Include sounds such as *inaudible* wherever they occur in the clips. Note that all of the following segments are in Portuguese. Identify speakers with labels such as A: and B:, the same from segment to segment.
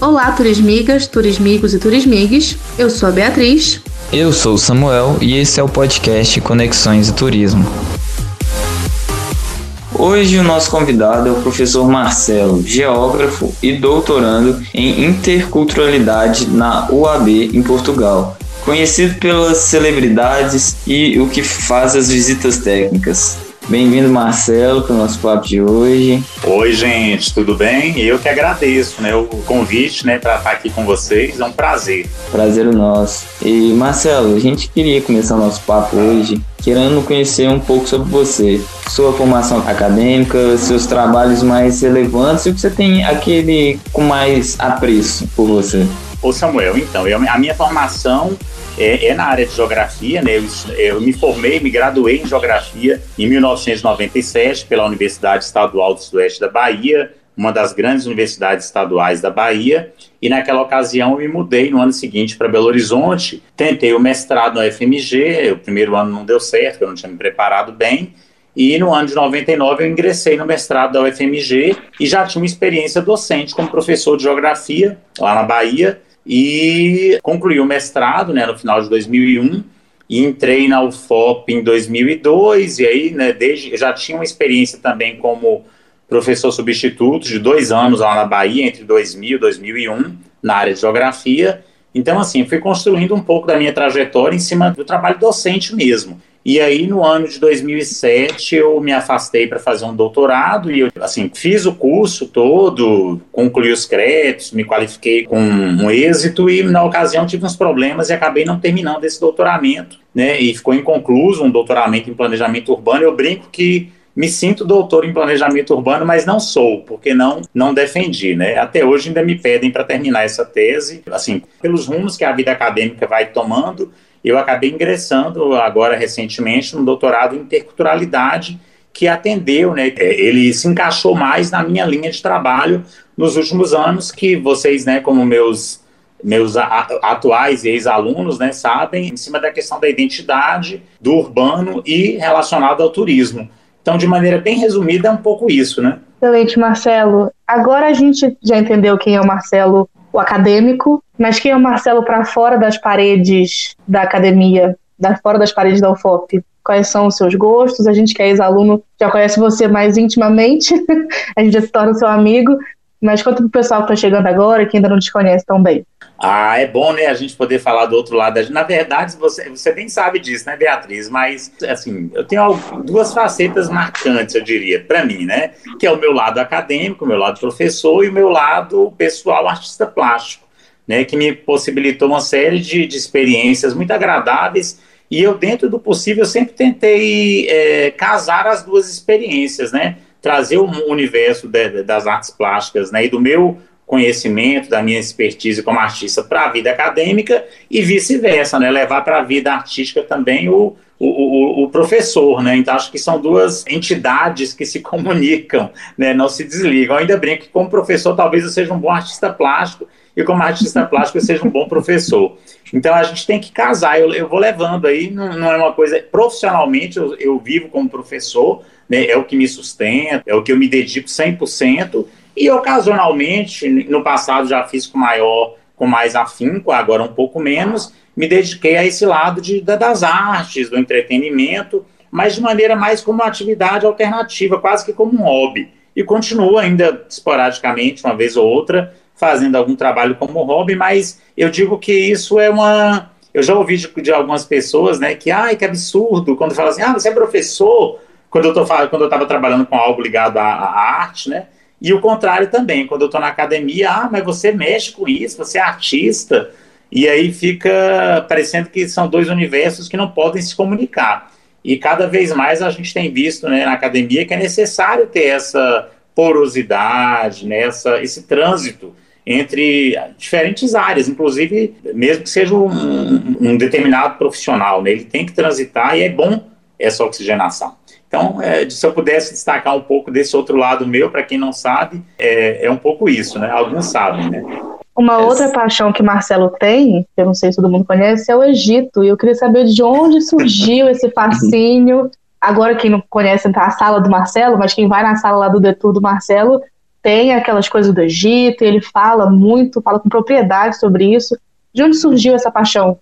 A: Olá, turismigas, turismigos e turismigues. Eu sou a Beatriz.
B: Eu sou o Samuel e esse é o podcast Conexões e Turismo. Hoje o nosso convidado é o professor Marcelo, geógrafo e doutorando em interculturalidade na UAB em Portugal. Conhecido pelas celebridades e o que faz as visitas técnicas. Bem-vindo, Marcelo, para o nosso papo de hoje.
C: Oi, gente, tudo bem? Eu que agradeço né, o convite né, para estar aqui com vocês, é um prazer.
B: Prazer o nosso. E, Marcelo, a gente queria começar o nosso papo hoje querendo conhecer um pouco sobre você, sua formação acadêmica, seus trabalhos mais relevantes e o que você tem aquele com mais apreço por você.
C: Ô Samuel, então, eu, a minha formação é, é, na área de geografia, né? Eu, eu, me formei, me graduei em geografia em 1997 pela Universidade Estadual do Sudoeste da Bahia, uma das grandes universidades estaduais da Bahia, e naquela ocasião eu me mudei no ano seguinte para Belo Horizonte, tentei o mestrado no FMG, o primeiro ano não deu certo, eu não tinha me preparado bem, e no ano de 99 eu ingressei no mestrado da UFMG e já tinha uma experiência docente como professor de geografia lá na Bahia, e concluí o mestrado né, no final de 2001 e entrei na UFOP em 2002 e aí né, desde já tinha uma experiência também como professor substituto de dois anos lá na Bahia entre 2000 e 2001 na área de geografia. Então assim fui construindo um pouco da minha trajetória em cima do trabalho docente mesmo e aí, no ano de 2007, eu me afastei para fazer um doutorado e eu, assim, fiz o curso todo, concluí os créditos, me qualifiquei com um êxito e, na ocasião, tive uns problemas e acabei não terminando esse doutoramento, né? E ficou inconcluso um doutoramento em planejamento urbano. Eu brinco que me sinto doutor em planejamento urbano, mas não sou, porque não não defendi, né? Até hoje ainda me pedem para terminar essa tese, assim, pelos rumos que a vida acadêmica vai tomando, eu acabei ingressando agora recentemente no doutorado em interculturalidade, que atendeu, né, é, ele se encaixou mais na minha linha de trabalho nos últimos anos, que vocês, né, como meus meus atuais ex-alunos, né, sabem, em cima da questão da identidade, do urbano e relacionado ao turismo. Então, de maneira bem resumida, é um pouco isso, né?
A: Excelente, Marcelo. Agora a gente já entendeu quem é o Marcelo acadêmico, mas quem é o Marcelo para fora das paredes da academia, da fora das paredes da UFOP? Quais são os seus gostos? A gente que é ex-aluno já conhece você mais intimamente, *laughs* a gente já se torna seu amigo, mas conta para o pessoal que está chegando agora, que ainda não te conhece tão bem.
C: Ah, é bom, né, a gente poder falar do outro lado. Na verdade, você, você bem sabe disso, né, Beatriz? Mas, assim, eu tenho duas facetas marcantes, eu diria, para mim, né? Que é o meu lado acadêmico, o meu lado professor e o meu lado pessoal artista plástico, né? Que me possibilitou uma série de, de experiências muito agradáveis e eu, dentro do possível, sempre tentei é, casar as duas experiências, né? Trazer o universo de, das artes plásticas, né? E do meu conhecimento, da minha expertise como artista para a vida acadêmica e vice-versa, né? Levar para a vida artística também o, o, o, o, professor, né? Então acho que são duas entidades que se *laughs* comunicam, né? Não se desligam. Eu ainda brinco que como professor talvez eu seja um bom artista plástico e como artista plástico seja um bom professor. Então a gente tem que casar. Eu, eu vou levando aí, não, não, é uma coisa profissionalmente. Eu, eu vivo como professor, né? É o que me sustenta, é o que eu me dedico 100%. E ocasionalmente, no passado já fiz com maior, com mais afinco, agora um pouco menos, me dediquei a esse lado de, das artes, do entretenimento, mas de maneira mais como uma atividade alternativa, quase que como um hobby. E continuo ainda esporadicamente, uma vez ou outra, fazendo algum trabalho como hobby, mas eu digo que isso é uma. Eu já ouvi de, de algumas pessoas, né, que, ai, que absurdo, quando falam assim, ah, você é professor, quando eu estava trabalhando com algo ligado à, à arte, né? E o contrário também, quando eu estou na academia, ah, mas você mexe com isso, você é artista. E aí fica parecendo que são dois universos que não podem se comunicar. E cada vez mais a gente tem visto né, na academia que é necessário ter essa porosidade, né, essa, esse trânsito entre diferentes áreas, inclusive mesmo que seja um, um determinado profissional, né, ele tem que transitar e é bom essa oxigenação. Então, é, se eu pudesse destacar um pouco desse outro lado meu, para quem não sabe, é, é, um pouco isso, né? Alguns sabem, né?
A: Uma outra paixão que Marcelo tem, que eu não sei se todo mundo conhece, é o Egito. E eu queria saber de onde surgiu esse *laughs* fascínio. Agora, quem não conhece tá a sala do Marcelo, mas quem vai na sala lá do Detour do Marcelo, tem aquelas coisas do Egito, ele fala muito, fala com propriedade sobre isso. De onde surgiu essa paixão?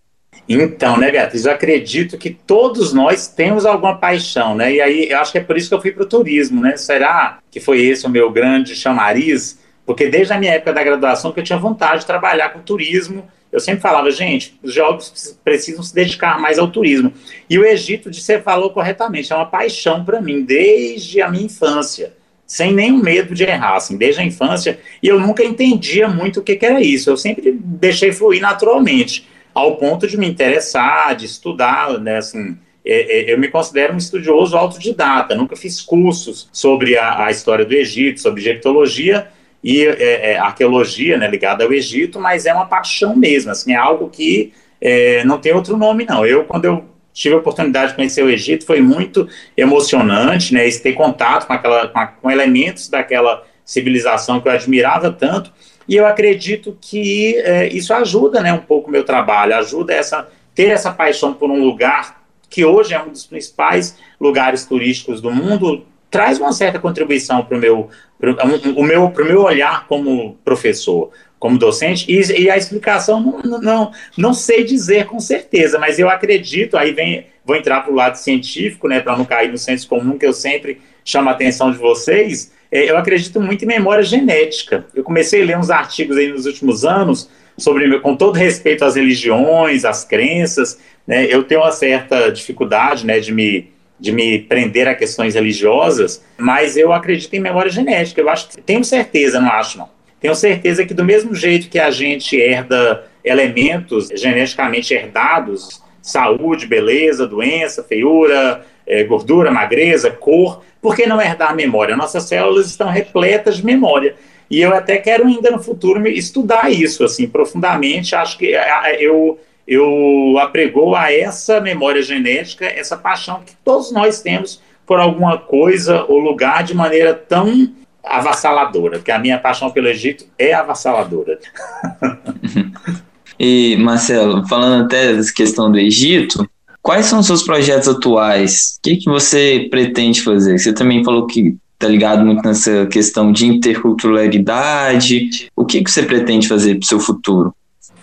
C: Então, né, Beatriz, eu acredito que todos nós temos alguma paixão, né? E aí eu acho que é por isso que eu fui para o turismo, né? Será que foi esse o meu grande chamariz? Porque desde a minha época da graduação que eu tinha vontade de trabalhar com turismo, eu sempre falava, gente, os jovens precisam se dedicar mais ao turismo. E o Egito, de você falou corretamente, é uma paixão para mim desde a minha infância sem nenhum medo de errar, assim, desde a infância, e eu nunca entendia muito o que, que era isso, eu sempre deixei fluir naturalmente, ao ponto de me interessar, de estudar, né, assim, é, é, eu me considero um estudioso autodidata, nunca fiz cursos sobre a, a história do Egito, sobre egiptologia e é, é, arqueologia, né, ligada ao Egito, mas é uma paixão mesmo, assim, é algo que é, não tem outro nome, não. Eu, quando eu tive a oportunidade de conhecer o Egito, foi muito emocionante, né, ter contato com, aquela, com, a, com elementos daquela civilização que eu admirava tanto, e eu acredito que é, isso ajuda, né, um pouco o meu trabalho, ajuda essa ter essa paixão por um lugar que hoje é um dos principais lugares turísticos do mundo, traz uma certa contribuição para o meu, pro, o meu, pro meu olhar como professor como docente, e, e a explicação não, não, não sei dizer com certeza, mas eu acredito, aí vem, vou entrar para o lado científico, né, para não cair no senso comum, que eu sempre chamo a atenção de vocês, é, eu acredito muito em memória genética. Eu comecei a ler uns artigos aí nos últimos anos, sobre, com todo respeito às religiões, às crenças, né, eu tenho uma certa dificuldade, né, de me de me prender a questões religiosas, mas eu acredito em memória genética. Eu acho, tenho certeza, não acho não tenho certeza que, do mesmo jeito que a gente herda elementos geneticamente herdados, saúde, beleza, doença, feiura, é, gordura, magreza, cor, por que não herdar memória? Nossas células estão repletas de memória. E eu até quero ainda no futuro estudar isso assim profundamente. Acho que eu eu apregou a essa memória genética, essa paixão que todos nós temos por alguma coisa ou lugar de maneira tão avassaladora, porque a minha paixão pelo Egito é avassaladora. *laughs*
B: e, Marcelo, falando até dessa questão do Egito, quais são os seus projetos atuais? O que, que você pretende fazer? Você também falou que está ligado muito nessa questão de interculturalidade. O que, que você pretende fazer para o seu futuro?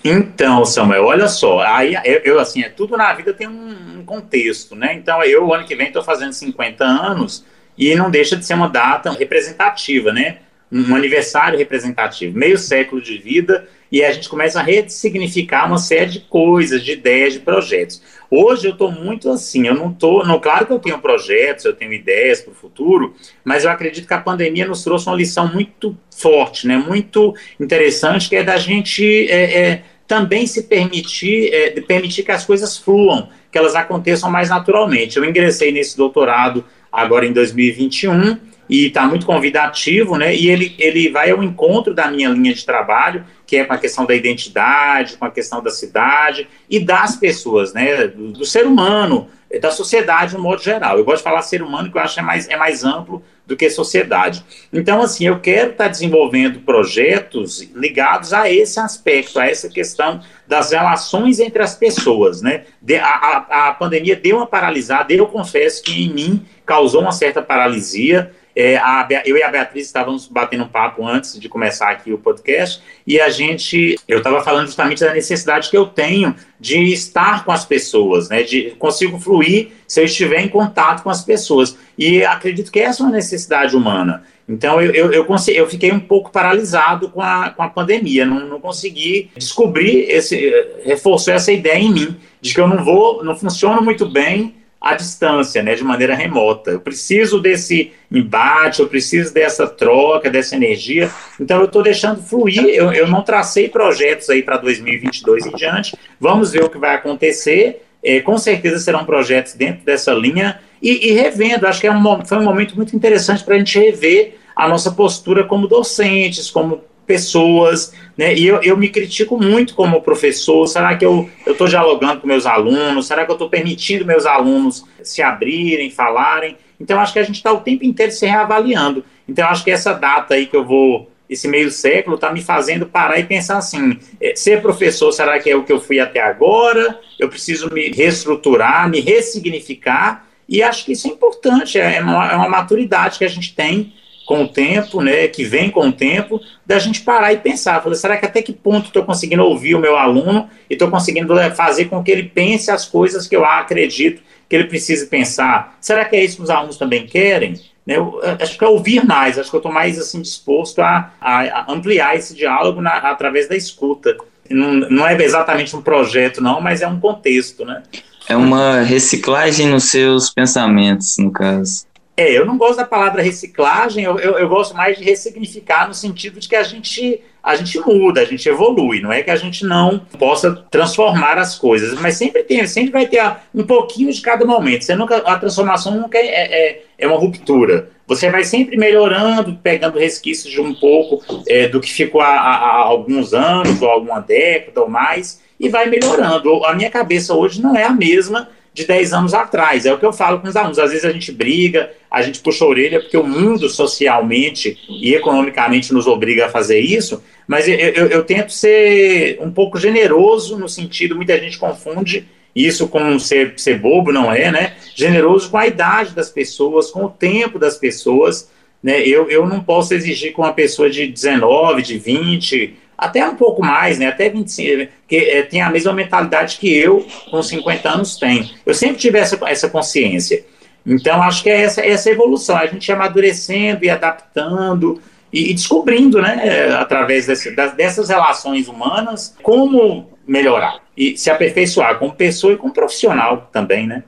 C: Então, Samuel, olha só, aí eu, eu, assim, é tudo na vida tem um, um contexto, né? Então, eu, ano que vem, estou fazendo 50 anos, e não deixa de ser uma data representativa, né? Um aniversário representativo, meio século de vida, e a gente começa a ressignificar uma série de coisas, de ideias, de projetos. Hoje eu estou muito assim, eu não estou. Não, claro que eu tenho projetos, eu tenho ideias para o futuro, mas eu acredito que a pandemia nos trouxe uma lição muito forte, né? Muito interessante, que é da gente é, é, também se permitir, é, permitir que as coisas fluam, que elas aconteçam mais naturalmente. Eu ingressei nesse doutorado agora em 2021 e está muito convidativo, né? E ele, ele vai ao encontro da minha linha de trabalho, que é com a questão da identidade, com a questão da cidade e das pessoas, né? Do, do ser humano, da sociedade no modo geral. Eu gosto de falar ser humano, que eu acho é mais, é mais amplo do que sociedade. Então, assim, eu quero estar tá desenvolvendo projetos ligados a esse aspecto, a essa questão das relações entre as pessoas, né? De, a, a, a pandemia deu uma paralisada, eu confesso que em mim causou uma certa paralisia. É, a, eu e a Beatriz estávamos batendo um papo antes de começar aqui o podcast e a gente, eu estava falando justamente da necessidade que eu tenho de estar com as pessoas, né? De consigo fluir se eu estiver em contato com as pessoas. E acredito que essa é uma necessidade humana. Então eu, eu, eu, consegui, eu, fiquei um pouco paralisado com a, com a pandemia, não, não consegui descobrir esse, reforçou essa ideia em mim de que eu não vou, não funciono muito bem à distância, né, de maneira remota. Eu preciso desse embate, eu preciso dessa troca, dessa energia. Então eu estou deixando fluir. Eu, eu não tracei projetos aí para 2022 em diante. Vamos ver o que vai acontecer. É, com certeza serão projetos dentro dessa linha e, e revendo. Acho que é um, foi um momento muito interessante para a gente rever a nossa postura como docentes, como pessoas, né? E eu, eu me critico muito como professor. Será que eu estou dialogando com meus alunos? Será que eu estou permitindo meus alunos se abrirem, falarem? Então, acho que a gente está o tempo inteiro se reavaliando. Então, acho que essa data aí que eu vou, esse meio século, está me fazendo parar e pensar assim: é, ser professor, será que é o que eu fui até agora? Eu preciso me reestruturar, me ressignificar. E acho que isso é importante, é uma, é uma maturidade que a gente tem com o tempo, né, que vem com o tempo, da gente parar e pensar, falar, será que até que ponto estou conseguindo ouvir o meu aluno e estou conseguindo fazer com que ele pense as coisas que eu acredito que ele precise pensar? Será que é isso que os alunos também querem? Né, eu, acho que é ouvir mais, acho que eu estou mais assim disposto a, a, ampliar esse diálogo na, através da escuta. Não, não é exatamente um projeto, não, mas é um contexto, né?
B: É uma reciclagem nos seus pensamentos, no caso.
C: É, eu não gosto da palavra reciclagem, eu, eu, eu, gosto mais de ressignificar no sentido de que a gente, a gente muda, a gente evolui, não é que a gente não possa transformar as coisas, mas sempre tem, sempre vai ter um pouquinho de cada momento. Você nunca, a transformação nunca é, é, é uma ruptura. Você vai sempre melhorando, pegando resquícios de um pouco é, do que ficou há, há alguns anos, ou alguma década ou mais, e vai melhorando. A minha cabeça hoje não é a mesma de 10 anos atrás. É o que eu falo com os alunos. Às vezes a gente briga, a gente puxa a orelha, porque o mundo socialmente e economicamente nos obriga a fazer isso, mas eu, eu, eu tento ser um pouco generoso no sentido, muita gente confunde isso com ser, ser bobo, não é, né? Generoso com a idade das pessoas, com o tempo das pessoas. Né? Eu, eu não posso exigir com uma pessoa de 19, de 20, até um pouco mais, né, até 25, que é, tem a mesma mentalidade que eu com 50 anos tenho. Eu sempre tive essa, essa consciência. Então, acho que é essa, essa evolução, a gente amadurecendo e adaptando e, e descobrindo, né, através desse, das, dessas relações humanas, como melhorar e se aperfeiçoar como pessoa e como profissional também, né.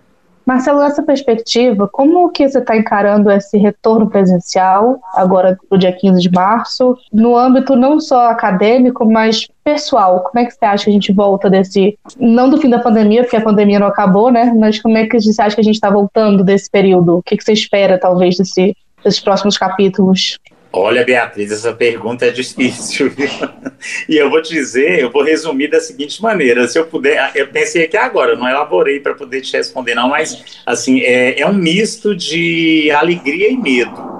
A: Marcelo, nessa perspectiva, como que você está encarando esse retorno presencial, agora no dia 15 de março, no âmbito não só acadêmico, mas pessoal? Como é que você acha que a gente volta desse, não do fim da pandemia, porque a pandemia não acabou, né? Mas como é que você acha que a gente está voltando desse período? O que, que você espera, talvez, desse, desses próximos capítulos?
C: Olha, Beatriz, essa pergunta é difícil. *laughs* e eu vou te dizer, eu vou resumir da seguinte maneira: se eu puder, eu pensei aqui agora, não elaborei para poder te responder, não, mas assim, é, é um misto de alegria e medo.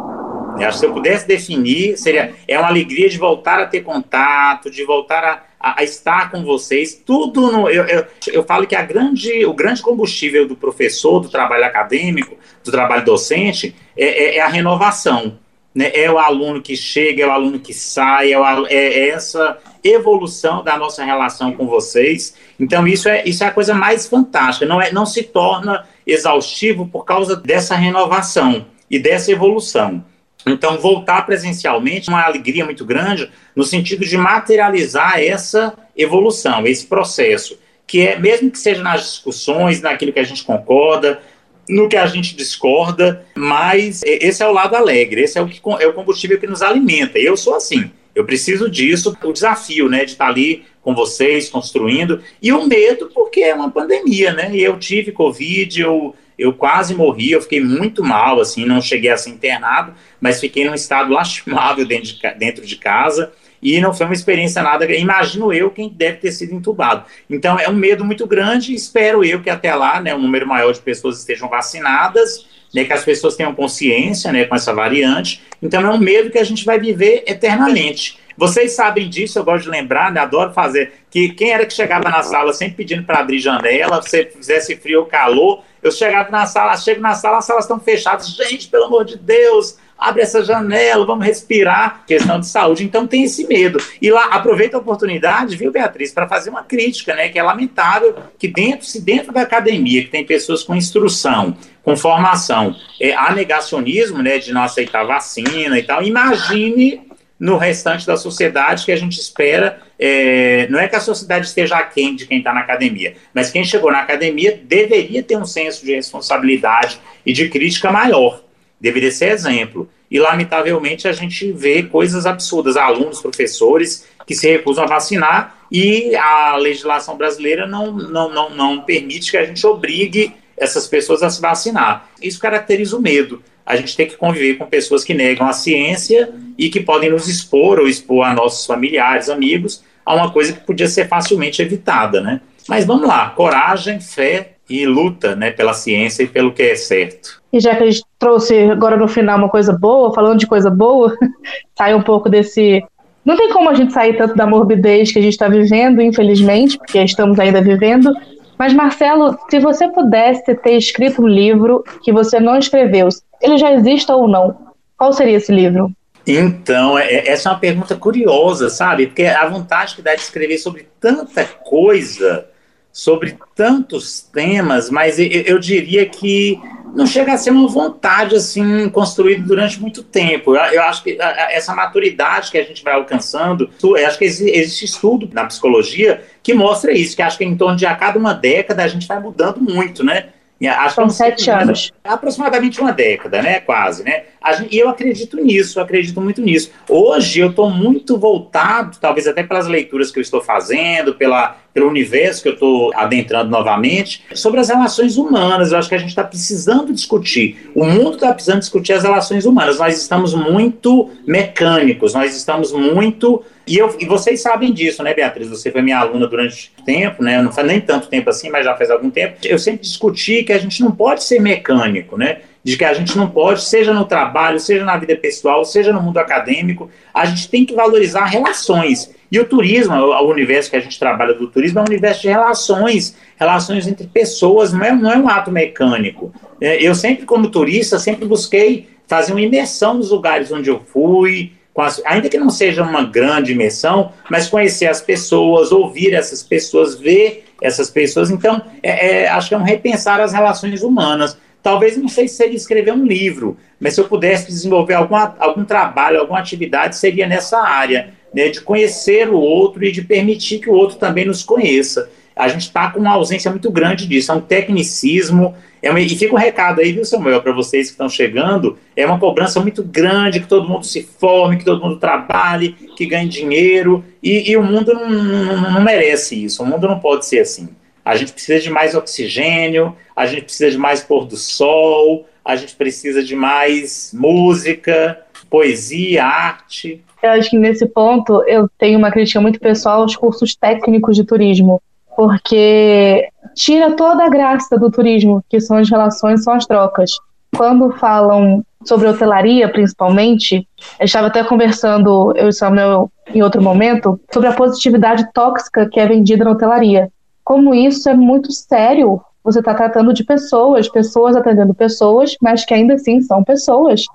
C: Eu acho que se eu pudesse definir, seria é uma alegria de voltar a ter contato, de voltar a, a, a estar com vocês. Tudo no, eu, eu, eu, falo que a grande, o grande combustível do professor, do trabalho acadêmico, do trabalho docente, é, é, é a renovação né, é o aluno que chega, é o aluno que sai, é, o, é, é, essa evolução da nossa relação com vocês. Então, isso é, isso é a coisa mais fantástica. Não, é, não se torna exaustivo por causa dessa renovação e dessa evolução. Então, voltar presencialmente é uma alegria muito grande no sentido de materializar essa evolução, esse processo, que é, mesmo que seja nas discussões, naquilo que a gente concorda, no que a gente discorda, mas esse é o lado alegre, esse é o, que, é o combustível que nos alimenta. Eu sou assim, eu preciso disso, o desafio, né, de estar ali com vocês, construindo, e o medo, porque é uma pandemia, né, e eu tive Covid, eu, eu quase morri, eu fiquei muito mal, assim, não cheguei a ser internado, mas fiquei num estado lastimável dentro de, dentro de casa, e não foi uma experiência nada. Imagino eu quem deve ter sido entubado. Então é um medo muito grande. Espero eu que até lá, né, um número maior de pessoas estejam vacinadas, né, que as pessoas tenham consciência, né, com essa variante. Então é um medo que a gente vai viver eternamente. Vocês sabem disso, eu gosto de lembrar, né, adoro fazer, que quem era que chegava na sala sempre pedindo para abrir janela, se fizesse frio ou calor, eu chegava na sala, chego na sala, as salas estão fechadas, gente, pelo amor de Deus, abre essa janela, vamos respirar, questão de saúde. Então tem esse medo. E lá, aproveita a oportunidade, viu, Beatriz, para fazer uma crítica, né? Que é lamentável que dentro, se dentro da academia, que tem pessoas com instrução, com formação, é, há negacionismo, né, de não aceitar vacina e tal, imagine no restante da sociedade que a gente espera. É, não é que a sociedade esteja aquém de quem está na academia, mas quem chegou na academia deveria ter um senso de responsabilidade e de crítica maior deveria ser exemplo. E, lamentavelmente, a gente vê coisas absurdas. Alunos, professores que se recusam a vacinar e a legislação brasileira não, não, não, não permite que a gente obrigue essas pessoas a se vacinar. Isso caracteriza o medo. A gente tem que conviver com pessoas que negam a ciência e que podem nos expor ou expor a nossos familiares, amigos, a uma coisa que podia ser facilmente evitada, né? Mas vamos lá, coragem, fé e luta, né, pela ciência e pelo que é certo.
A: E já que a gente trouxe agora no final uma coisa boa, falando de coisa boa, *laughs* sai um pouco desse. Não tem como a gente sair tanto da morbidez que a gente está vivendo, infelizmente, porque estamos ainda vivendo. Mas, Marcelo, se você pudesse ter escrito um livro que você não escreveu, ele já exista ou não, Qual seria esse livro?
C: Então, é, é, essa é uma pergunta curiosa, sabe? Porque a vontade que dá de escrever sobre tanta coisa, sobre tantos temas, mas eu, eu diria que não chega a ser uma vontade assim construída durante muito tempo. Eu, eu acho que essa maturidade que a gente vai alcançando, eu acho que existe estudo na psicologia que mostra isso, que acho que em torno de a cada uma década a gente vai mudando muito, né?
A: Acho São sete anos.
C: Aproximadamente uma década, né? Quase, né? E eu acredito nisso, eu acredito muito nisso. Hoje eu estou muito voltado, talvez até pelas leituras que eu estou fazendo, pela, pelo universo que eu estou adentrando novamente, sobre as relações humanas. Eu acho que a gente está precisando discutir. O mundo está precisando discutir as relações humanas. Nós estamos muito mecânicos, nós estamos muito e, eu, e vocês sabem disso, né, Beatriz? Você foi minha aluna durante tempo, né? Não faz nem tanto tempo assim, mas já faz algum tempo. Eu sempre discuti que a gente não pode ser mecânico, né? De que a gente não pode, seja no trabalho, seja na vida pessoal, seja no mundo acadêmico, a gente tem que valorizar relações. E o turismo, o universo que a gente trabalha do turismo, é um universo de relações, relações entre pessoas, não é, não é um ato mecânico. É, eu sempre, como turista, sempre busquei fazer uma imersão nos lugares onde eu fui, as, ainda que não seja uma grande imersão, mas conhecer as pessoas, ouvir essas pessoas, ver essas pessoas. Então, é, é, acho que é um repensar as relações humanas. Talvez não sei se seria escrever um livro, mas se eu pudesse desenvolver alguma, algum trabalho, alguma atividade, seria nessa área, né, de conhecer o outro e de permitir que o outro também nos conheça. A gente está com uma ausência muito grande disso, é um tecnicismo, é uma, e fica um recado aí, viu, Samuel, para vocês que estão chegando, é uma cobrança muito grande, que todo mundo se forme, que todo mundo trabalhe, que ganhe dinheiro, e, e o mundo não, não, não merece isso, o mundo não pode ser assim. A gente precisa de mais oxigênio, a gente precisa de mais pôr do sol, a gente precisa de mais música, poesia, arte.
A: Eu acho que nesse ponto eu tenho uma crítica muito pessoal aos cursos técnicos de turismo porque tira toda a graça do turismo, que são as relações, são as trocas. Quando falam sobre hotelaria, principalmente, eu estava até conversando, eu e Samuel, em outro momento, sobre a positividade tóxica que é vendida na hotelaria. Como isso é muito sério, você está tratando de pessoas, pessoas atendendo pessoas, mas que ainda assim são pessoas,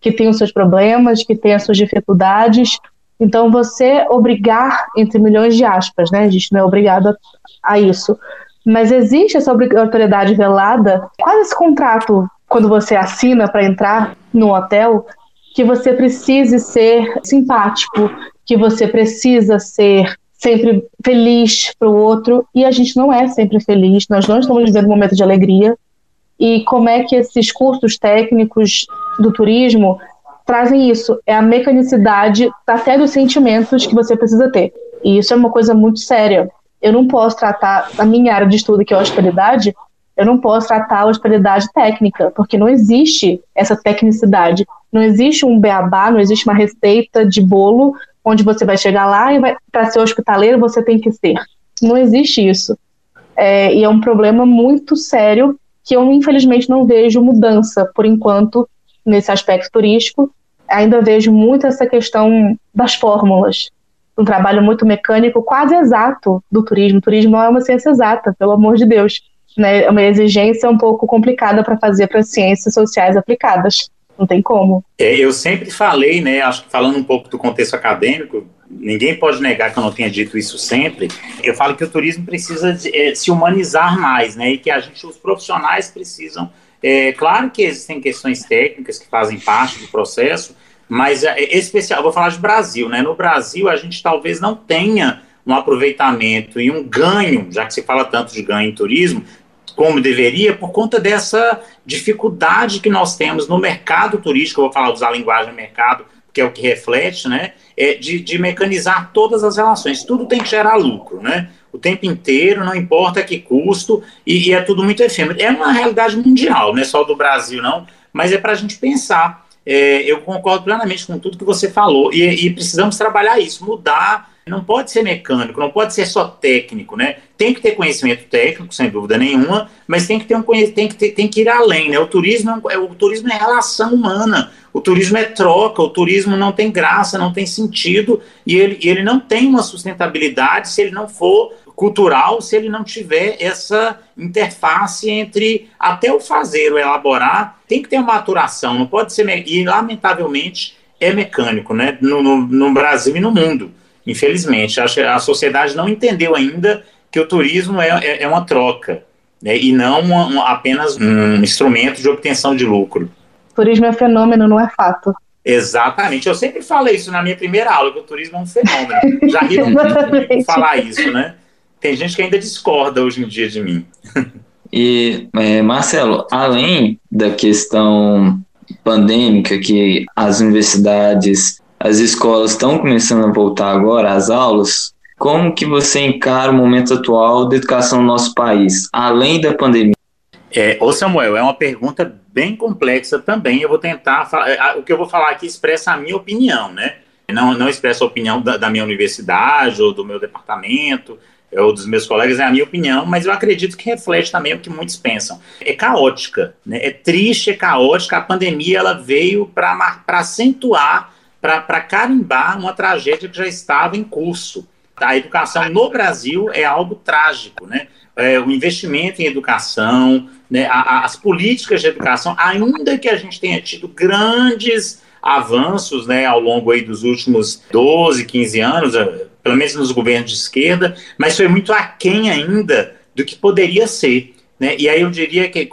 A: que têm os seus problemas, que têm as suas dificuldades, então, você obrigar, entre milhões de aspas, né? A gente não é obrigado a, a isso. Mas existe essa obrigatoriedade velada, quase esse contrato, quando você assina para entrar no hotel, que você precise ser simpático, que você precisa ser sempre feliz para o outro, e a gente não é sempre feliz, nós não estamos vivendo um momento de alegria. E como é que esses cursos técnicos do turismo trazem isso, é a mecanicidade até dos sentimentos que você precisa ter. E isso é uma coisa muito séria. Eu não posso tratar, a minha área de estudo, que é a hospitalidade, eu não posso tratar a hospitalidade técnica, porque não existe essa tecnicidade. Não existe um beabá, não existe uma receita de bolo onde você vai chegar lá e para ser hospitaleiro você tem que ser. Não existe isso. É, e é um problema muito sério que eu, infelizmente, não vejo mudança, por enquanto, nesse aspecto turístico, ainda vejo muito essa questão das fórmulas. Um trabalho muito mecânico, quase exato do turismo. O turismo é uma ciência exata, pelo amor de Deus. Né? É uma exigência um pouco complicada para fazer para ciências sociais aplicadas. Não tem como.
C: É, eu sempre falei, né, acho que falando um pouco do contexto acadêmico, ninguém pode negar que eu não tenha dito isso sempre. Eu falo que o turismo precisa de, é, se humanizar mais, né, e que a gente, os profissionais precisam é claro que existem questões técnicas que fazem parte do processo, mas é, especial, vou falar de Brasil, né? No Brasil a gente talvez não tenha um aproveitamento e um ganho, já que se fala tanto de ganho em turismo, como deveria, por conta dessa dificuldade que nós temos no mercado turístico, vou falar usar a linguagem mercado, que é o que reflete, né? É de, de mecanizar todas as relações. Tudo tem que gerar lucro, né? o tempo inteiro, não importa que custo, e, e é tudo muito efêmero. É uma realidade mundial, não é só do Brasil, não, mas é para a gente pensar. É, eu concordo plenamente com tudo que você falou, e, e precisamos trabalhar isso, mudar não pode ser mecânico, não pode ser só técnico, né? Tem que ter conhecimento técnico, sem dúvida nenhuma, mas tem que ter um tem que ter, tem que ir além, né? O turismo é, o turismo é relação humana, o turismo é troca, o turismo não tem graça, não tem sentido e ele, ele não tem uma sustentabilidade se ele não for cultural se ele não tiver essa interface entre até o fazer, o elaborar, tem que ter uma maturação, não pode ser. E, lamentavelmente, é mecânico, né? No, no, no Brasil e no mundo, infelizmente. Acho que a sociedade não entendeu ainda que o turismo é, é, é uma troca, né? e não uma, uma, apenas um instrumento de obtenção de lucro.
A: Turismo é fenômeno, não é fato.
C: Exatamente. Eu sempre falei isso na minha primeira aula, que o turismo é um fenômeno. *laughs* Já riram muito falar isso, né? Tem gente que ainda discorda hoje em dia de mim.
B: E, é, Marcelo, além da questão pandêmica, que as universidades, as escolas estão começando a voltar agora às aulas, como que você encara o momento atual da educação no nosso país, além da pandemia?
C: É, ô Samuel, é uma pergunta bem complexa também. Eu vou tentar. É, o que eu vou falar aqui expressa a minha opinião, né? Não, não expressa a opinião da, da minha universidade ou do meu departamento ou dos meus colegas, é a minha opinião, mas eu acredito que reflete também o que muitos pensam. É caótica, né? é triste, é caótica. A pandemia ela veio para acentuar, para carimbar uma tragédia que já estava em curso. A educação no Brasil é algo trágico, né? É, o investimento em educação, né, a, a, as políticas de educação, ainda que a gente tenha tido grandes avanços né, ao longo aí dos últimos 12, 15 anos, pelo menos nos governos de esquerda, mas foi muito aquém ainda do que poderia ser. Né? E aí eu diria que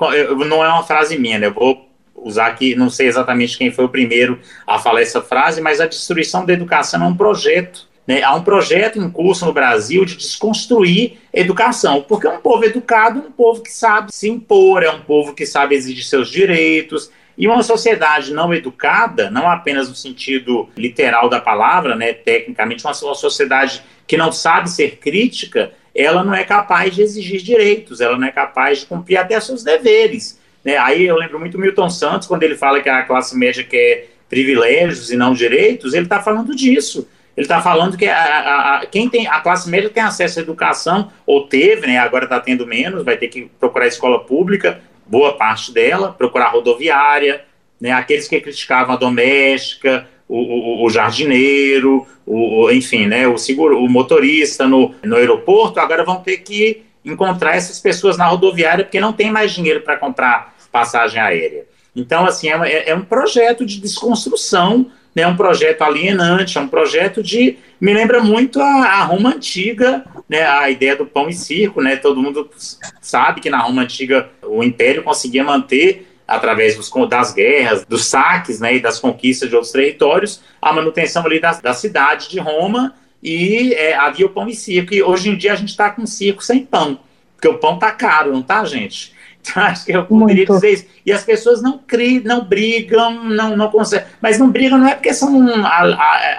C: não é uma frase minha, né? eu vou usar aqui, não sei exatamente quem foi o primeiro a falar essa frase, mas a destruição da educação é um projeto né? Há um projeto em curso no Brasil de desconstruir educação, porque é um povo educado, um povo que sabe se impor, é um povo que sabe exigir seus direitos. E uma sociedade não educada, não apenas no sentido literal da palavra, né, tecnicamente, uma sociedade que não sabe ser crítica, ela não é capaz de exigir direitos, ela não é capaz de cumprir até seus deveres. Né? Aí eu lembro muito Milton Santos, quando ele fala que a classe média quer privilégios e não direitos, ele está falando disso. Ele está falando que a, a, a, quem tem a classe média tem acesso à educação, ou teve, né, agora está tendo menos, vai ter que procurar escola pública, boa parte dela, procurar rodoviária, né, aqueles que criticavam a doméstica, o, o, o jardineiro, o, enfim, né, o, seguro, o motorista no, no aeroporto, agora vão ter que encontrar essas pessoas na rodoviária porque não tem mais dinheiro para comprar passagem aérea. Então, assim, é, é, é um projeto de desconstrução né, um projeto alienante, é um projeto de. Me lembra muito a, a, Roma Antiga, né, a ideia do pão e circo. Né, todo mundo sabe que na Roma Antiga o Império conseguia manter, através dos, das guerras, dos saques né, e das conquistas de outros territórios, a manutenção ali da, da cidade de Roma e é, havia o pão e circo. E hoje em dia a gente está com circo sem pão, porque o pão está caro, não tá, gente? *laughs* Acho que eu poderia Muito. dizer isso. E as pessoas não criam, não brigam, não, não conseguem. Mas não brigam não é porque são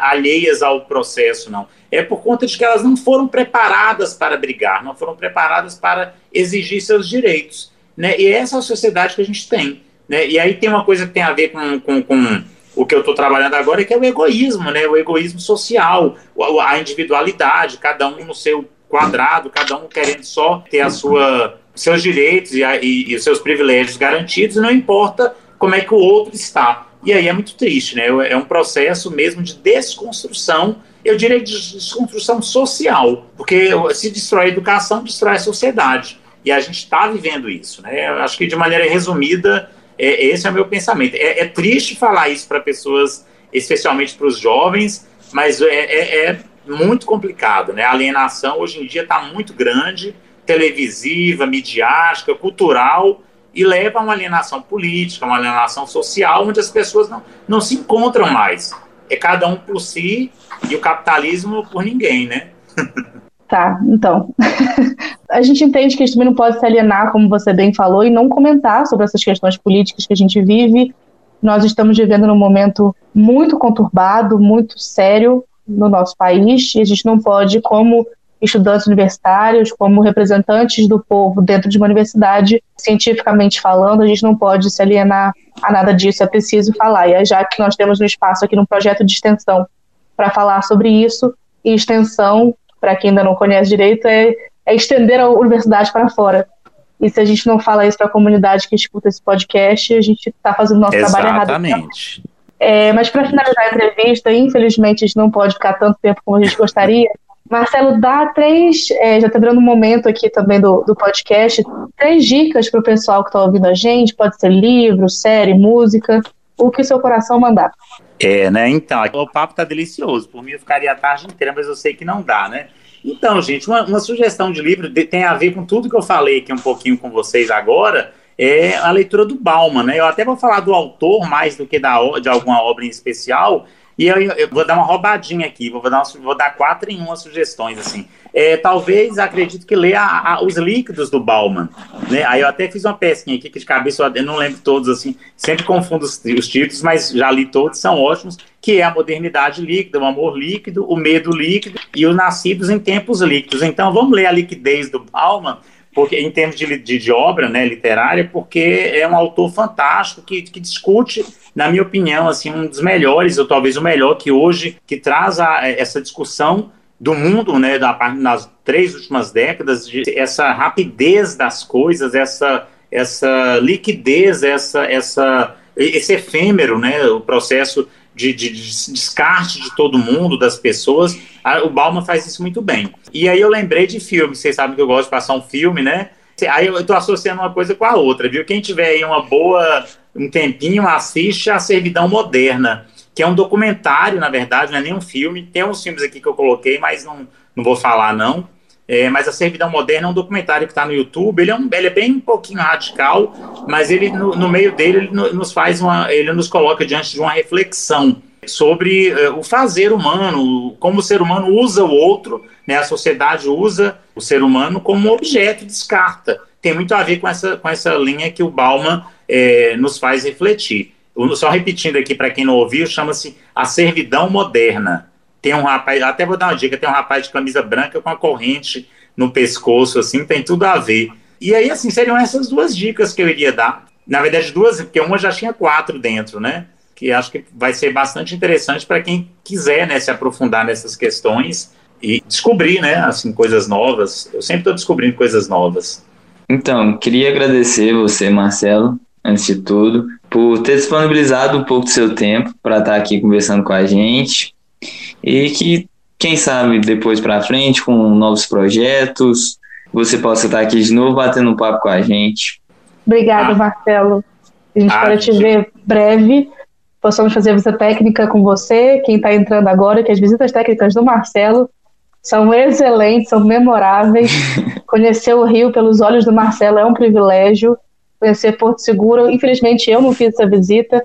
C: alheias ao processo, não. É por conta de que elas não foram preparadas para brigar, não foram preparadas para exigir seus direitos. Né? E essa é a sociedade que a gente tem. Né? E aí tem uma coisa que tem a ver com, com, com o que eu estou trabalhando agora, que é o egoísmo, né? o egoísmo social, a individualidade, cada um no seu quadrado, cada um querendo só ter a sua seus direitos e, e, e, os seus privilégios garantidos, não importa como é que o outro está. E aí é muito triste, né? É um processo mesmo de desconstrução, eu diria de desconstrução social, porque se destrói a educação, destrói a sociedade. E a gente está vivendo isso, né? Eu acho que de maneira resumida, é, esse é o meu pensamento. É, é triste falar isso para pessoas, especialmente para os jovens, mas é, é, é muito complicado, né? A alienação hoje em dia está muito grande televisiva, midiática, cultural, e leva a uma alienação política, uma alienação social, onde as pessoas não, não se encontram mais. É cada um por si e o capitalismo por ninguém, né? *laughs*
A: Tá, então. *laughs* a gente entende que a gente não pode se alienar, como você bem falou, e não comentar sobre essas questões políticas que a gente vive. Nós estamos vivendo num momento muito conturbado, muito sério no nosso país, e a gente não pode, como estudantes universitários, como representantes do povo dentro de uma universidade, cientificamente falando, a gente não pode se alienar a nada disso, é preciso falar. E já que nós temos um espaço aqui no projeto de extensão para falar sobre isso, e extensão, para quem ainda não conhece direito, é, é estender a universidade para fora. E se a gente não fala isso para a comunidade que escuta esse podcast, a gente está fazendo nosso
C: Exatamente.
A: trabalho errado. Exatamente. É, mas para finalizar a entrevista, infelizmente a gente não pode ficar tanto tempo como a gente gostaria. Marcelo, dá três, é, já está virando um momento aqui também do, do podcast, três dicas para o pessoal que está ouvindo a gente, pode ser livro, série, música, o que o seu coração mandar.
C: É, né? Então, o papo tá delicioso. Por mim, eu ficaria a tarde inteira, mas eu sei que não dá, né? Então, gente, uma, uma sugestão de livro de, tem a ver com tudo que eu falei aqui um pouquinho com vocês agora, é a leitura do Bauman, né? Eu até vou falar do autor mais do que da, de alguma obra em especial, e eu, eu, vou dar uma roubadinha aqui, vou dar, vou dar quatro em uma sugestões, assim. É, talvez, acredito que leia a, a, os líquidos do Bauman, né? Aí eu até fiz uma pesquinha aqui, que de cabeça eu não lembro todos, assim, sempre confundo os, os títulos, mas já li todos, são ótimos, que é a modernidade líquida, o amor líquido, o medo líquido e os nascidos em tempos líquidos. Então, vamos ler a liquidez do Bauman, porque em termos de, de, de, obra né, literária, porque é um autor fantástico que, que discute, na minha opinião, assim, um dos melhores, ou talvez o melhor, que hoje que traz a, essa discussão do mundo, né, da, nas três últimas décadas, essa rapidez das coisas, essa, essa liquidez, essa, essa, esse efêmero, né, o processo de, de, de, descarte de todo mundo, das pessoas. O Bauman faz isso muito bem. E aí eu lembrei de filme, vocês sabem que eu gosto de passar um filme, né? Aí eu estou associando uma coisa com a outra, viu? Quem tiver aí uma boa, um tempinho, assiste a Servidão Moderna, que é um documentário, na verdade, não é nem um filme. Tem uns filmes aqui que eu coloquei, mas não, não vou falar, não. É, mas a Servidão Moderna é um documentário que está no YouTube. Ele é, um, ele é bem um pouquinho radical, mas ele no, no meio dele ele nos faz uma, ele nos coloca diante de uma reflexão sobre uh, o fazer humano, como o ser humano usa o outro, né? A sociedade usa o ser humano como objeto, descarta. Tem muito a ver com essa, com essa linha que o Bauman é, nos faz refletir. Só repetindo aqui para quem não ouviu, chama-se a servidão moderna tem um rapaz, até vou dar uma dica, tem um rapaz de camisa branca com a corrente no pescoço, assim, tem tudo a ver. E aí, assim, seriam essas duas dicas que eu iria dar. Na verdade, duas, porque uma já tinha quatro dentro, né? Que acho que vai ser bastante interessante para quem quiser, né, se aprofundar nessas questões e descobrir, né, assim, coisas novas. Eu sempre estou descobrindo coisas novas.
B: Então, queria agradecer você, Marcelo, antes de tudo, por ter disponibilizado um pouco do seu tempo para estar aqui conversando com a gente, e que, quem sabe, depois para frente, com novos projetos, você possa estar aqui de novo batendo um papo com a gente.
A: Obrigada, ah. Marcelo. A gente ah, espera te ver breve. Possamos fazer a visita técnica com você, quem está entrando agora, que as visitas técnicas do Marcelo são excelentes, são memoráveis. *laughs* Conhecer o Rio pelos olhos do Marcelo é um privilégio. Conhecer Porto Seguro, infelizmente eu não fiz essa visita,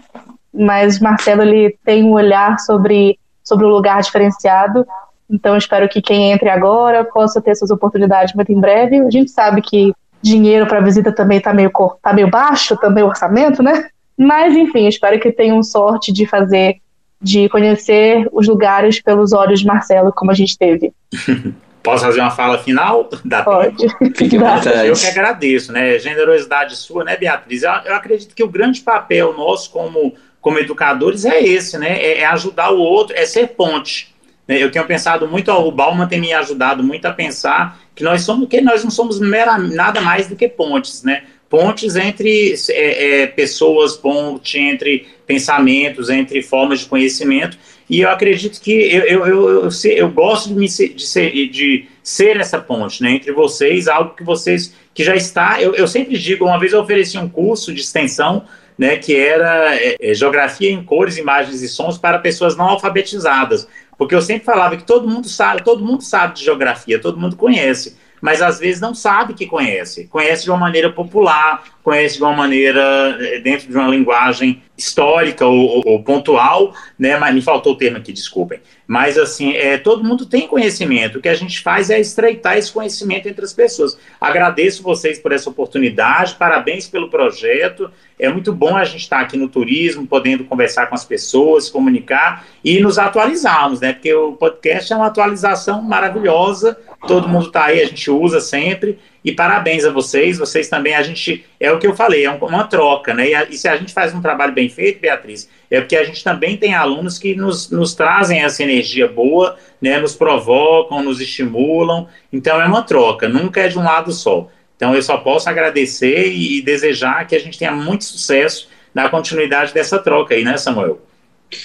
A: mas Marcelo ele tem um olhar sobre sobre o lugar diferenciado. Então, espero que quem entre agora possa ter essas oportunidades muito em breve. A gente sabe que dinheiro para visita também está meio, tá meio baixo, também o orçamento, né? Mas, enfim, espero que tenham sorte de fazer, de conhecer os lugares pelos olhos de Marcelo, como a gente teve. *laughs*
C: Posso fazer uma fala final?
A: Dá Pode.
C: Fique Eu que agradeço, né? Generosidade sua, né, Beatriz? Eu, eu acredito que o grande papel nosso como como educadores é esse, né? É, é ajudar o outro, é ser ponte. Né? Eu tenho pensado muito, o Bauman tem me ajudado muito a pensar que nós somos que nós não somos mera, nada mais do que pontes, né? Pontes entre é, é, pessoas, ponte entre pensamentos, entre formas de conhecimento. E eu acredito que eu, eu, eu, eu, eu gosto de, me ser, de, ser, de ser essa ponte né, entre vocês, algo que vocês que já está. Eu, eu sempre digo, uma vez eu ofereci um curso de extensão né, que era é, é, geografia em cores, imagens e sons para pessoas não alfabetizadas, porque eu sempre falava que todo mundo sabe, todo mundo sabe de geografia, todo mundo conhece, mas às vezes não sabe que conhece. Conhece de uma maneira popular, conhece de uma maneira é, dentro de uma linguagem histórica ou, ou, ou, pontual, né? Mas me faltou o termo aqui, desculpem. Mas assim, é, todo mundo tem conhecimento. O que a gente faz é estreitar esse conhecimento entre as pessoas. Agradeço vocês por essa oportunidade, parabéns pelo projeto. É muito bom a gente estar aqui no turismo, podendo conversar com as pessoas, comunicar e nos atualizarmos, né? Porque o podcast é uma atualização maravilhosa. Todo mundo está aí, a gente usa sempre. E parabéns a vocês, vocês também, a gente, é o que eu falei, é uma troca, né? E, a, e, se a gente faz um trabalho bem feito, Beatriz, é porque a gente também tem alunos que nos, nos trazem essa energia boa, né? Nos provocam, nos estimulam, então é uma troca, nunca é de um lado só. Então eu só posso agradecer e, e desejar que a gente tenha muito sucesso na continuidade dessa troca aí, né, Samuel?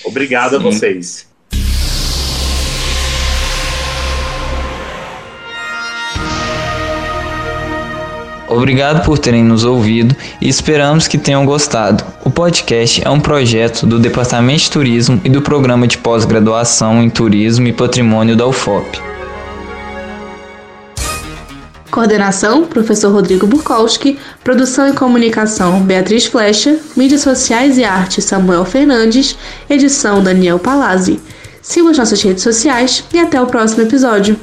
C: Obrigado Sim. a vocês.
B: Obrigado por terem nos ouvido e esperamos que tenham gostado. O podcast é um projeto do Departamento de Turismo e do Programa de Pós-Graduação em Turismo e Patrimônio da UFOP.
A: Coordenação: Professor Rodrigo Burkowski. Produção e comunicação: Beatriz Flecha. Mídias sociais e arte: Samuel Fernandes. Edição: Daniel Palazzi. Siga as nossas redes sociais e até o próximo episódio.